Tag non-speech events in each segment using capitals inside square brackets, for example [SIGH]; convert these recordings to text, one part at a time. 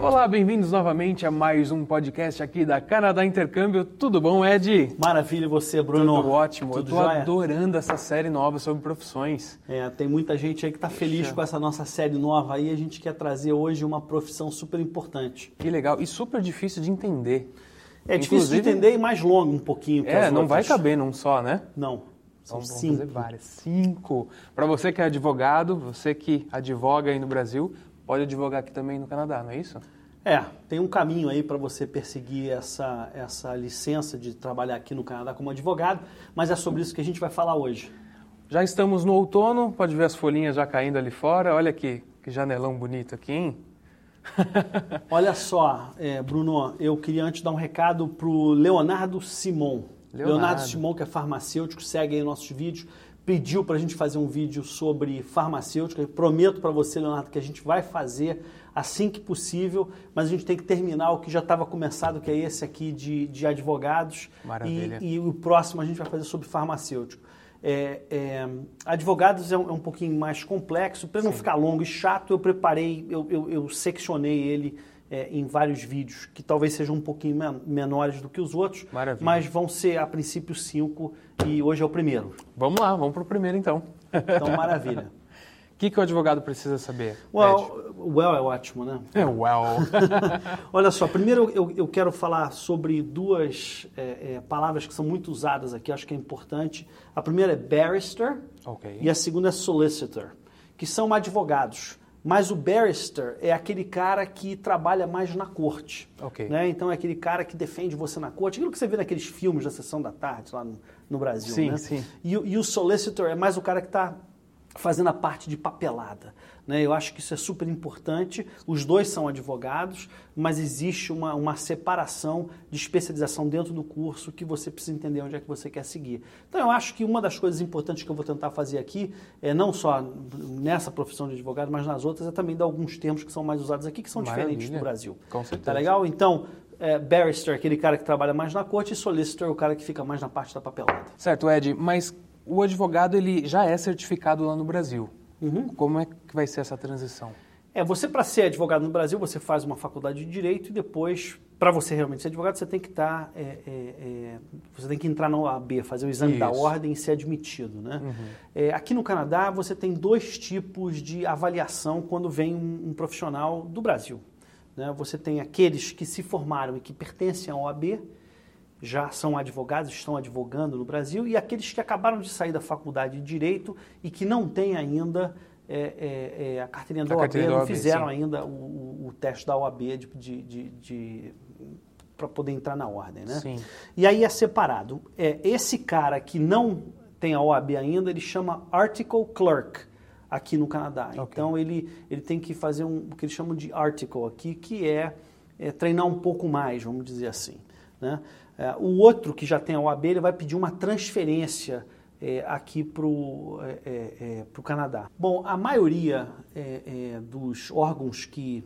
Olá, bem-vindos novamente a mais um podcast aqui da Canadá Intercâmbio. Tudo bom, Ed? Maravilha, e você, Bruno? Tudo ótimo. Tudo Eu tô jóia? adorando essa série nova sobre profissões. É, tem muita gente aí que está feliz Puxa. com essa nossa série nova aí. A gente quer trazer hoje uma profissão super importante. Que legal e super difícil de entender. É difícil de Inclusive- entender e mais longo um pouquinho É, não vai caber num só, né? Não, são Então vamos cinco. fazer várias. Cinco. Para você que é advogado, você que advoga aí no Brasil, pode advogar aqui também no Canadá, não é isso? É, tem um caminho aí para você perseguir essa, essa licença de trabalhar aqui no Canadá como advogado, mas é sobre isso que a gente vai falar hoje. Já estamos no outono, pode ver as folhinhas já caindo ali fora. Olha que, que janelão bonito aqui, hein? [LAUGHS] Olha só, é, Bruno, eu queria antes dar um recado pro Leonardo Simon. Leonardo. Leonardo Simon, que é farmacêutico, segue aí nossos vídeos, pediu para a gente fazer um vídeo sobre farmacêutica. Eu prometo para você, Leonardo, que a gente vai fazer assim que possível, mas a gente tem que terminar o que já estava começado, que é esse aqui de, de advogados. Maravilha. E, e o próximo a gente vai fazer sobre farmacêutico. É, é, advogados é um, é um pouquinho mais complexo. Para não ficar longo e chato, eu preparei, eu, eu, eu seccionei ele é, em vários vídeos, que talvez sejam um pouquinho men- menores do que os outros, Maravilha. mas vão ser a princípio cinco e hoje é o primeiro. Vamos lá, vamos pro primeiro então. Então, maravilha. O [LAUGHS] que, que o advogado precisa saber? Well, well é ótimo, né? É, well. [LAUGHS] [LAUGHS] Olha só, primeiro eu, eu quero falar sobre duas é, é, palavras que são muito usadas aqui, acho que é importante. A primeira é barrister ok. e a segunda é solicitor, que são advogados. Mas o barrister é aquele cara que trabalha mais na corte. Ok. né? Então é aquele cara que defende você na corte. Aquilo que você vê naqueles filmes da Sessão da Tarde lá no, no Brasil. Sim, né? sim. E, e o solicitor é mais o cara que está fazendo a parte de papelada. Né? Eu acho que isso é super importante. Os dois são advogados, mas existe uma, uma separação de especialização dentro do curso que você precisa entender onde é que você quer seguir. Então, eu acho que uma das coisas importantes que eu vou tentar fazer aqui, é não só nessa profissão de advogado, mas nas outras, é também dar alguns termos que são mais usados aqui, que são diferentes Maravilha. do Brasil. Com certeza. Tá legal? Então, é, barrister, aquele cara que trabalha mais na corte, e solicitor, o cara que fica mais na parte da papelada. Certo, Ed, mas o advogado ele já é certificado lá no Brasil. Uhum. Como é que vai ser essa transição? É, você para ser advogado no Brasil, você faz uma faculdade de direito e depois, para você realmente ser advogado, você tem que estar, é, é, é, você tem que entrar na OAB, fazer o exame da Isso. ordem e ser admitido, né? É, aqui no Canadá, você tem dois tipos de avaliação quando vem um, um profissional do Brasil. né? Você tem aqueles que se formaram e que pertencem à OAB, já são advogados, estão advogando no Brasil, e aqueles que acabaram de sair da faculdade de Direito e que não têm ainda é, é, é, a carteirinha da A OAB, carteirinha não OAB, fizeram sim. ainda o, o- teste da OAB de, de, de, de para poder entrar na ordem, né? Sim. E aí é separado. É, esse cara que não tem a OAB ainda, ele chama Article Clerk aqui no Canadá. Ok. Então ele, ele tem que fazer um, o que eles chamam de article aqui, que é, é treinar um pouco mais, vamos dizer assim. Né? É, o outro que já tem a OAB, ele vai pedir uma transferência é, aqui para o Canadá. Bom, a maioria é, é, dos órgãos que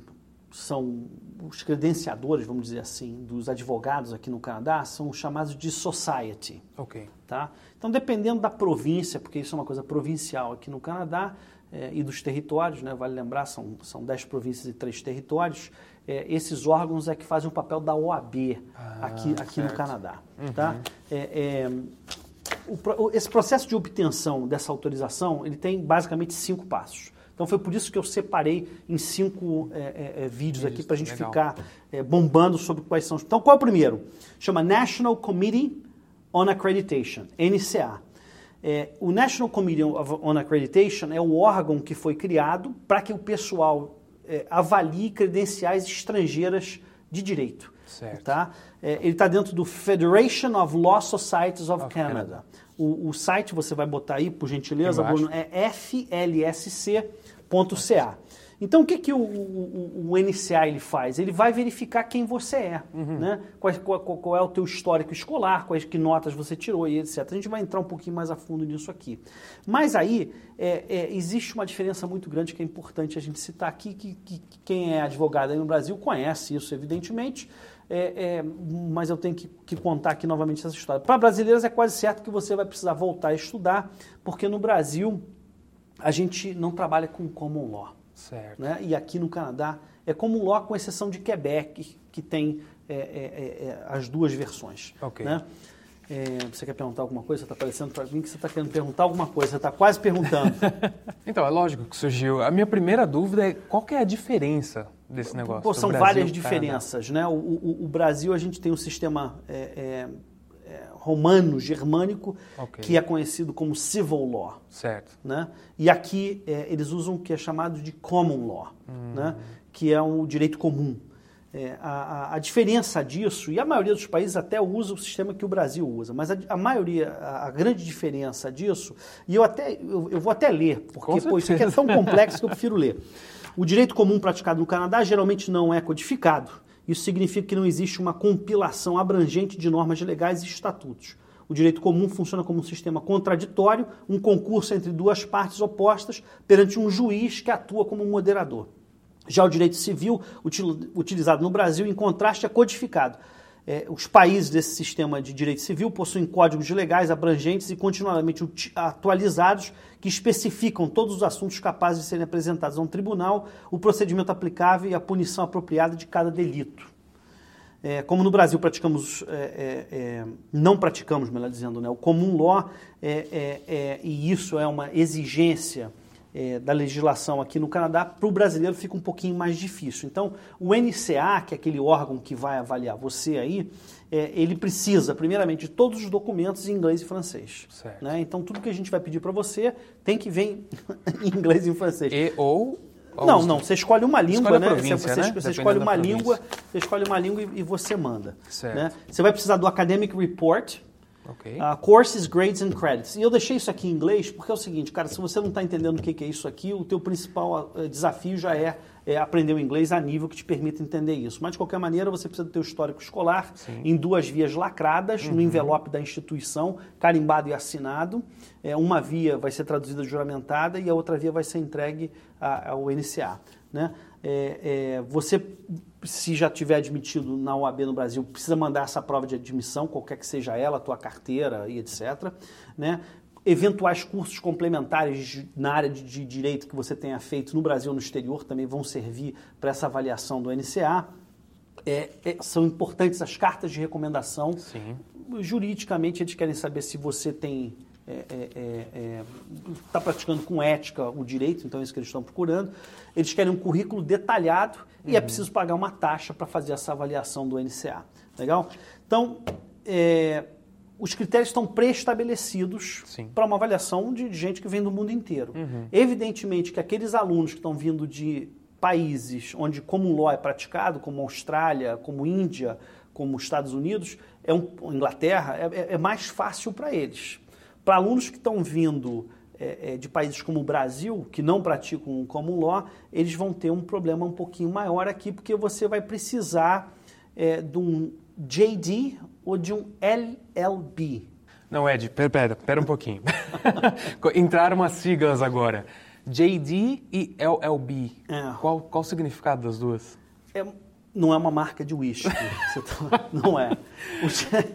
são os credenciadores, vamos dizer assim, dos advogados aqui no Canadá, são chamados de society. Ok. Tá? Então, dependendo da província, porque isso é uma coisa provincial aqui no Canadá eh, e dos territórios, né? vale lembrar, são, são 10 províncias e 3 territórios, eh, esses órgãos é que fazem o papel da OAB Ah, aqui, aqui no. Canadá. Tá? É, é, o esse processo de obtenção dessa autorização, ele tem basicamente cinco passos. Então foi por isso que eu separei em cinco é, é, é, vídeos aqui para a gente legal. ficar é, bombando sobre quais são. Então qual é o primeiro? Chama National Committee on Accreditation, NCA. É, o National Committee on Accreditation é o órgão que foi criado para que o pessoal é, avalie credenciais estrangeiras de direito. Certo. Tá? É, ele está dentro do Federation of Law Societies of, Of Canada. Canada. O, o site você vai botar aí, por gentileza. Bruno, é flsc.ca. Então, o que, que o, o- o NCA ele faz? Ele vai verificar quem você é, né? Qual, qual- qual- qual é o teu histórico escolar, quais que notas você tirou e etc. A gente vai entrar um pouquinho mais a fundo nisso aqui. Mas aí, é, é, existe uma diferença muito grande que é importante a gente citar aqui, que, que- que quem é advogado aí no Brasil conhece isso, evidentemente, é, é, mas eu tenho que, que contar aqui novamente essa história. Para brasileiros é quase certo que você vai precisar voltar a estudar, porque no Brasil a gente não trabalha com common law. Certo. Né? E aqui no Canadá É common law com exceção de Quebec, que tem é, é, é, é as duas versões. Né? É, você quer perguntar alguma coisa? Está parecendo para mim que você está querendo perguntar alguma coisa. Você está quase perguntando. [LAUGHS] então, é lógico que surgiu. A minha primeira dúvida é qual que é a diferença desse negócio? Pô, são Brasil, várias diferenças. Né? O, o, o, Brasil, a gente tem um sistema romano, germânico, okay. que é conhecido como civil law. Certo. Né? E aqui é, eles usam o que é chamado de common law, hum. né? que é o direito comum. É, a, a, diferença disso, e a maioria dos países até usa o sistema que o Brasil usa, mas a, a maioria, a, a, grande diferença disso, e eu até eu, eu vou até ler, porque pô, isso aqui é tão complexo que eu prefiro ler. O direito comum praticado no Canadá geralmente não é codificado. Isso significa que não existe uma compilação abrangente de normas legais e estatutos. O direito comum funciona como um sistema contraditório, um concurso entre duas partes opostas perante um juiz que atua como moderador. Já o direito civil, utilizado no Brasil, em contraste, é codificado. É, os países desse sistema de direito civil possuem códigos legais abrangentes e continuamente atualizados que especificam todos os assuntos capazes de serem apresentados a um tribunal, o procedimento aplicável e a punição apropriada de cada delito. É, como no Brasil praticamos, é, é, é não praticamos, melhor dizendo, né, o comum law, é, e isso é uma exigência é, da legislação aqui no Canadá, para o brasileiro fica um pouquinho mais difícil. Então, o NCA, que é aquele órgão que vai avaliar você aí, é, ele precisa, primeiramente, de todos os documentos em inglês e francês. Né? Então, tudo que a gente vai pedir para você tem que vir [LAUGHS] em inglês e em francês. E ou não, não, você escolhe uma língua, né? Província, você, né? você escolhe uma língua, você escolhe uma língua e, e você manda. Né? Você vai precisar do Academic Report, Okay. Uh, courses, grades and credits. E eu deixei isso aqui em inglês porque é o seguinte, cara, se você não está entendendo o que é isso aqui, o teu principal uh, desafio já é, é, aprender o inglês a nível que te permita entender isso. Mas, de qualquer maneira, você precisa do teu histórico escolar Sim. em duas vias lacradas, uhum. no envelope da instituição, carimbado e assinado. É, uma via vai ser traduzida juramentada e a outra via vai ser entregue ao NCA. Né? É, é, você, se já tiver admitido na OAB no Brasil, precisa mandar essa prova de admissão, qualquer que seja ela, a tua carteira e etc. Né? Eventuais cursos complementares na área de, de direito que você tenha feito no Brasil ou no exterior também vão servir para essa avaliação do NCA. É, é, são importantes as cartas de recomendação. Sim. Juridicamente, eles querem saber se você tem está é, é, é, praticando com ética o direito, então é isso que eles estão procurando. Eles querem um currículo detalhado e é uhum. preciso pagar uma taxa para fazer essa avaliação do NCA. Legal? Então, é, os critérios estão pré-estabelecidos para uma avaliação de gente que vem do mundo inteiro. Uhum. Evidentemente que aqueles alunos que estão vindo de países onde como law é praticado, como Austrália, como Índia, como Estados Unidos, é um, Inglaterra, é, é mais fácil para eles. Para alunos que estão vindo é, é, de países como o Brasil, que não praticam o common law, eles vão ter um problema um pouquinho maior aqui, porque você vai precisar é, de um JD ou de um LLB. Não, Ed, pera, pera, pera um pouquinho. [LAUGHS] Entraram as siglas agora. JD e LLB. É. Qual, qual o significado das duas? É, não é uma marca de whisky. Tá- [LAUGHS] não é.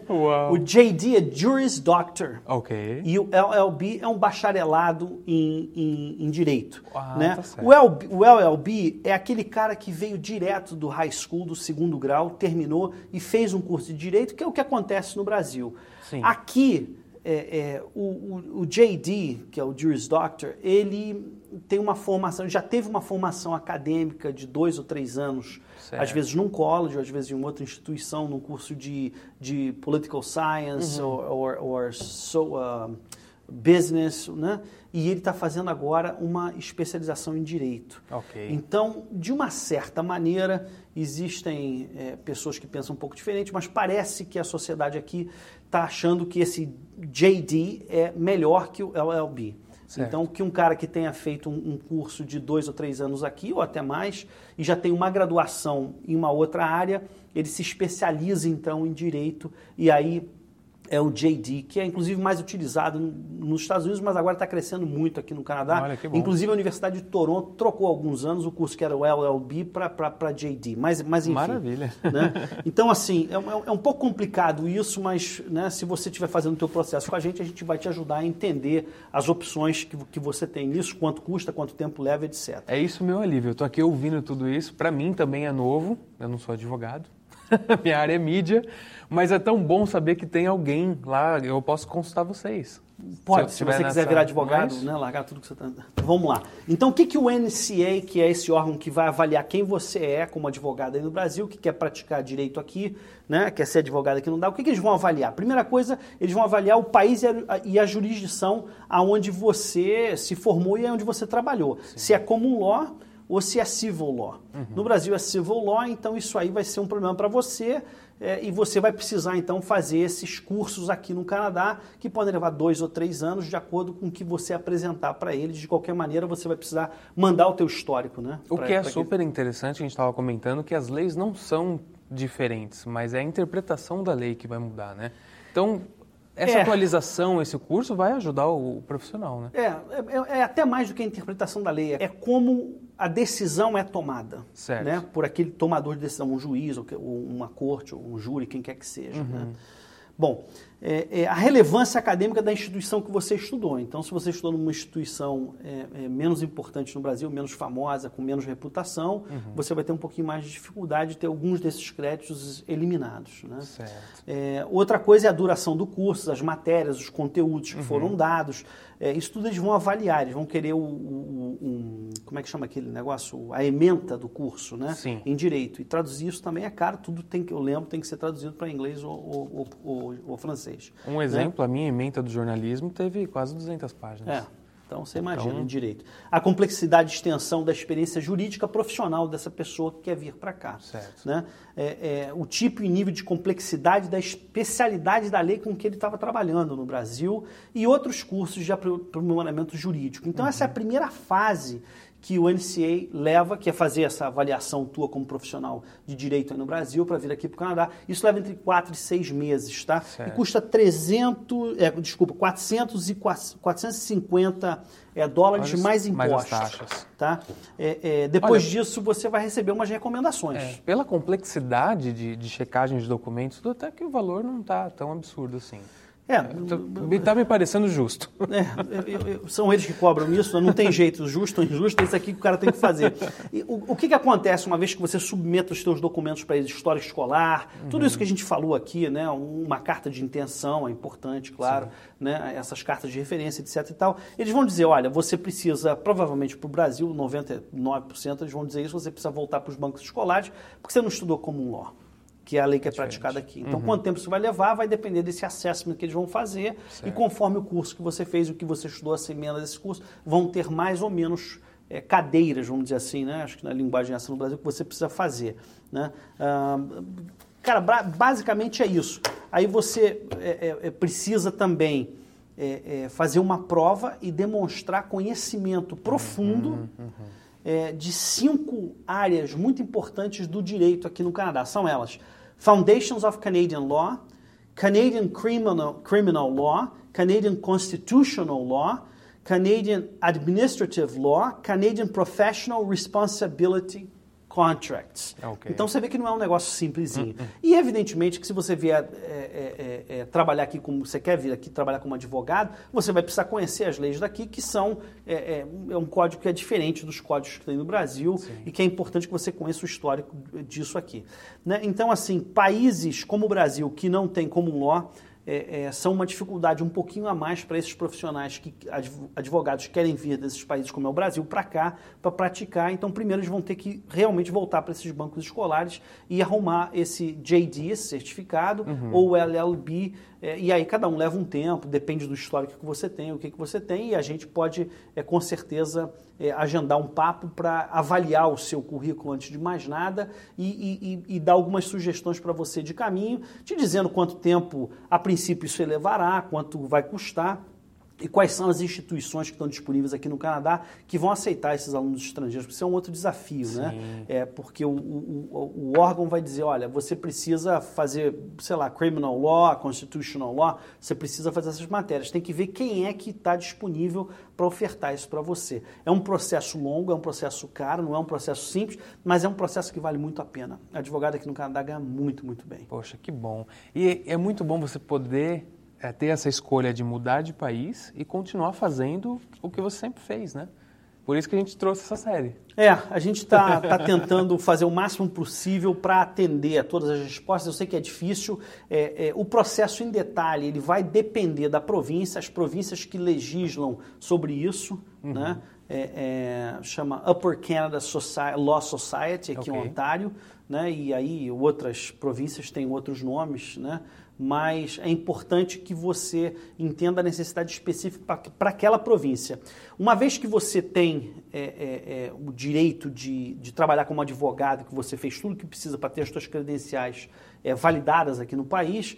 O, o, JD é Juris Doctor. Ok. E o LLB é um bacharelado em, em, em direito. Ah, né? Tá o, LB, o LLB é aquele cara que veio direto do high school, do segundo grau, terminou e fez um curso de direito, que é o que acontece no Brasil. Sim. Aqui, é, é, o, o, o, JD, que é o Juris Doctor, ele tem uma formação, já teve uma formação acadêmica de dois ou três anos Certo. Às vezes num college, às vezes em outra instituição, num curso de, de political science uhum. or so, uh, business, né? E ele está fazendo agora uma especialização em direito. Okay. Então, de uma certa maneira, existem é, pessoas que pensam um pouco diferente, mas parece que a sociedade aqui está achando que esse JD é melhor que o LLB. Certo. Então, que um cara que tenha feito um, um, curso de dois ou três anos aqui, ou até mais, e já tem uma graduação em uma outra área, ele se especializa então em direito e aí é o JD, que é inclusive mais utilizado nos Estados Unidos, mas agora está crescendo muito aqui no Canadá. Olha, que bom. Inclusive a Universidade de Toronto trocou há alguns anos o curso que era o LLB para JD. Mas, mas enfim. Maravilha. Né? Então, assim, é, é, um pouco complicado isso, mas né, se você estiver fazendo o teu processo com a gente, a gente vai te ajudar a entender as opções que, que você tem nisso, quanto custa, quanto tempo leva, etc. É isso meu alívio. Eu estou aqui ouvindo tudo isso. Para mim também é novo. Eu não sou advogado. [LAUGHS] Minha área é mídia. Mas é tão bom saber que tem alguém lá, eu posso consultar vocês. Pode, se, se você quiser virar advogado, mas... né, largar tudo que você está... Vamos lá. Então, o que, que o NCA, que é esse órgão que vai avaliar quem você é como advogado aí no Brasil, que quer praticar direito aqui, né, quer ser advogado aqui não dá, o que, que eles vão avaliar? Primeira coisa, eles vão avaliar o país e a, e a jurisdição aonde você se formou e onde você trabalhou. Sim. Se é comum law ou se é civil law. Uhum. No Brasil é civil law, então isso aí vai ser um problema para você é, e você vai precisar então fazer esses cursos aqui no Canadá, que podem levar dois ou três anos, de acordo com o que você apresentar para eles. De qualquer maneira, você vai precisar mandar o teu histórico, né? O pra, que é super que... interessante, a gente estava comentando que as leis não são diferentes, mas é a interpretação da lei que vai mudar, né? Então, essa é. atualização, esse curso vai ajudar o, profissional, né? É, é, é, até mais do que a interpretação da lei. É como a decisão é tomada certo. Né, por aquele tomador de decisão, um juiz, ou uma corte, ou um júri, quem quer que seja. Né? Uhum. Né? Bom, é, é, a relevância acadêmica da instituição que você estudou. Então, se você estudou numa instituição é, é menos importante no Brasil, menos famosa, com menos reputação, uhum. você vai ter um pouquinho mais de dificuldade de ter alguns desses créditos eliminados. Né? É, outra coisa é a duração do curso, as matérias, os conteúdos que uhum. foram dados. É, isso tudo eles vão avaliar, eles vão querer o, o, o, como é que chama aquele negócio? A ementa do curso, né? Sim. Em direito. E traduzir isso também é caro, tudo tem que, eu lembro, tem que ser traduzido para inglês ou, ou, ou, ou francês. Um exemplo, né? a minha emenda do jornalismo teve quase 200 páginas. É. Então, você imagina então... em direito. A complexidade de extensão da experiência jurídica profissional dessa pessoa que quer vir para cá. Certo. Né? É, é, o tipo e nível de complexidade da especialidade da lei com que ele estava trabalhando no Brasil e outros cursos de aprimoramento jurídico. Então, uhum. essa é a primeira fase que o NCA leva, que é fazer essa avaliação tua como profissional de direito aí no Brasil para vir aqui para o Canadá. Isso leva entre 4 e 6 meses, tá? Certo. E custa 300, é, desculpa, 400 e 450 é, dólares mais, mais impostos. Mais taxas. Tá? É, é, depois Olha, disso, você vai receber umas recomendações. É, pela complexidade de, de checagem de documentos, até que o valor não está tão absurdo assim. É, está me parecendo justo. É, eu, eu, são eles que cobram isso, não tem jeito, justo ou injusto, é isso aqui que o cara tem que fazer. E, o, o que, que acontece uma vez que você submeta os seus documentos para eles, história escolar, tudo isso que a gente falou aqui, né, uma carta de intenção é importante, claro, né, essas cartas de referência, etc e tal, eles vão dizer, olha, você precisa, provavelmente para o Brasil, 99% eles vão dizer isso, você precisa voltar para os bancos escolares, porque você não estudou como um law que é a lei que é praticada aqui. Então, uhum. quanto tempo isso vai levar vai depender desse assessment que eles vão fazer certo. e conforme o curso que você fez, o que você estudou, as emendas desse curso, vão ter mais ou menos é, cadeiras, vamos dizer assim, né? Acho que na linguagem essa no Brasil que você precisa fazer, né? Ah, cara, basicamente é isso. Aí você é, é, é precisa também é, é, fazer uma prova e demonstrar conhecimento profundo uhum, uhum. É, de cinco áreas muito importantes do direito aqui no Canadá. São elas Foundations of Canadian Law, Canadian Criminal, Criminal Law, Canadian Constitutional Law, Canadian Administrative Law, Canadian Professional Responsibility contracts. Okay. Então você vê que não é um negócio simplesinho. Uh -uh. E evidentemente que se você vier é, é, é, é, trabalhar aqui como você quer vir aqui trabalhar como advogado, você vai precisar conhecer as leis daqui que são é, é, é um código que é diferente dos códigos que tem no Brasil Sim. e que é importante que você conheça o histórico disso aqui. Né? Então assim, países como o Brasil que não tem como law é, é, são uma dificuldade um pouquinho a mais para esses profissionais que advogados querem vir desses países como é o Brasil para cá para praticar. Então, primeiro eles vão ter que realmente voltar para esses bancos escolares e arrumar esse JD, esse certificado, uhum. ou LLB, é, e aí cada um leva um tempo, depende do histórico que você tem, o que, que você tem, e a gente pode, é, com certeza, é, agendar um papo para avaliar o seu currículo antes de mais nada e, e, e dar algumas sugestões para você de caminho, te dizendo quanto tempo, a princípio, isso levará, quanto vai custar e quais são as instituições que estão disponíveis aqui no Canadá que vão aceitar esses alunos estrangeiros. Isso é um outro desafio, né? Sim. né? É porque o, o, o, órgão vai dizer, olha, você precisa fazer, sei lá, criminal law, constitutional law, você precisa fazer essas matérias. Tem que ver quem é que está disponível para ofertar isso para você. É um processo longo, é um processo caro, não é um processo simples, mas é um processo que vale muito a pena. A advogado aqui no Canadá ganha muito, muito bem. Poxa, que bom. E é muito bom você poder é ter essa escolha de mudar de país e continuar fazendo o que você sempre fez, né? Por isso que a gente trouxe essa série. É, a gente está tá tentando fazer o máximo possível para atender a todas as respostas. Eu sei que é difícil. É, é, o processo em detalhe ele vai depender da província, as províncias que legislam sobre isso, uhum. né? É, é chama Upper Canada Society, Law Society aqui okay. em Ontário, né? E aí outras províncias têm outros nomes, né? mas é importante que você entenda a necessidade específica para aquela província. Uma vez que você tem é, é, é, o direito de, de, trabalhar como advogado, que você fez tudo o que precisa para ter as suas credenciais é, validadas aqui no país,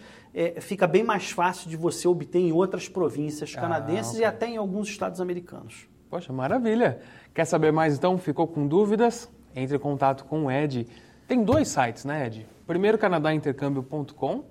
fica bem mais fácil de você obter em outras províncias ah, canadenses ah, okay. e até em alguns estados americanos. Poxa, maravilha! Quer saber mais então? Ficou com dúvidas? Entre em contato com o Ed. Tem dois sites, né, Ed? Primeiro, canadaintercâmbio.com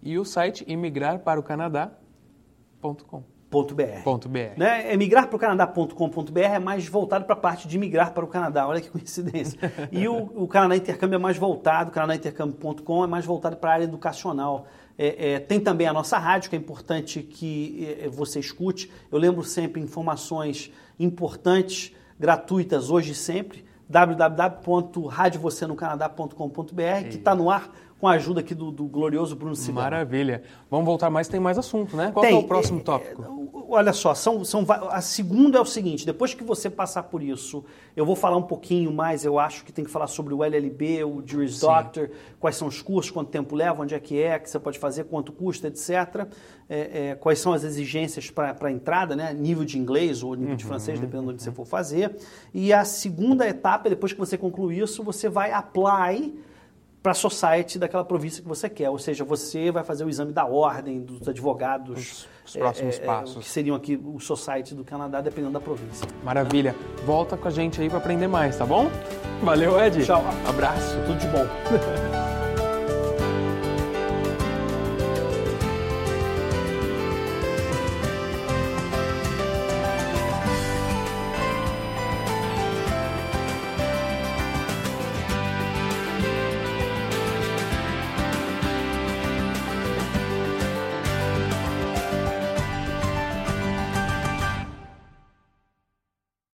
e o site imigrarparaocanadá.com. .br. .br. Né? Emigrar para o Canadá.com.br é mais voltado para a parte de migrar para o Canadá, olha que coincidência. [LAUGHS] E o, o Canadá Intercâmbio é mais voltado, o canadaintercâmbio.com é mais voltado para a área educacional. É, é, tem também a nossa rádio, que é importante que é, você escute. Eu lembro sempre informações importantes, gratuitas, hoje e sempre www.radiovocenocanadaa.com.br, que está no ar com a ajuda aqui do, do glorioso Bruno Cigano. Maravilha. Vamos voltar mais, tem mais assunto, né? Qual tem, é o próximo é, tópico? Olha só, são, são, a segunda é o seguinte, depois que você passar por isso, eu vou falar um pouquinho mais, eu acho que tem que falar sobre o LLB, o Juris Sim. Doctor, quais são os cursos, quanto tempo leva, onde é que é, que você pode fazer, quanto custa, etc. É, é, quais são as exigências para a entrada, né? nível de inglês ou nível uhum, de francês, dependendo de onde você for fazer. E a segunda etapa, depois que você concluir isso, você vai apply para a society daquela província que você quer. Ou seja, você vai fazer o exame da ordem dos advogados. Os, os próximos é, é, passos. que seriam aqui o society do Canadá, dependendo da província. Maravilha. Volta com a gente aí para aprender mais, tá bom? Valeu, Ed. Tchau. Abraço. Tudo de bom. [LAUGHS]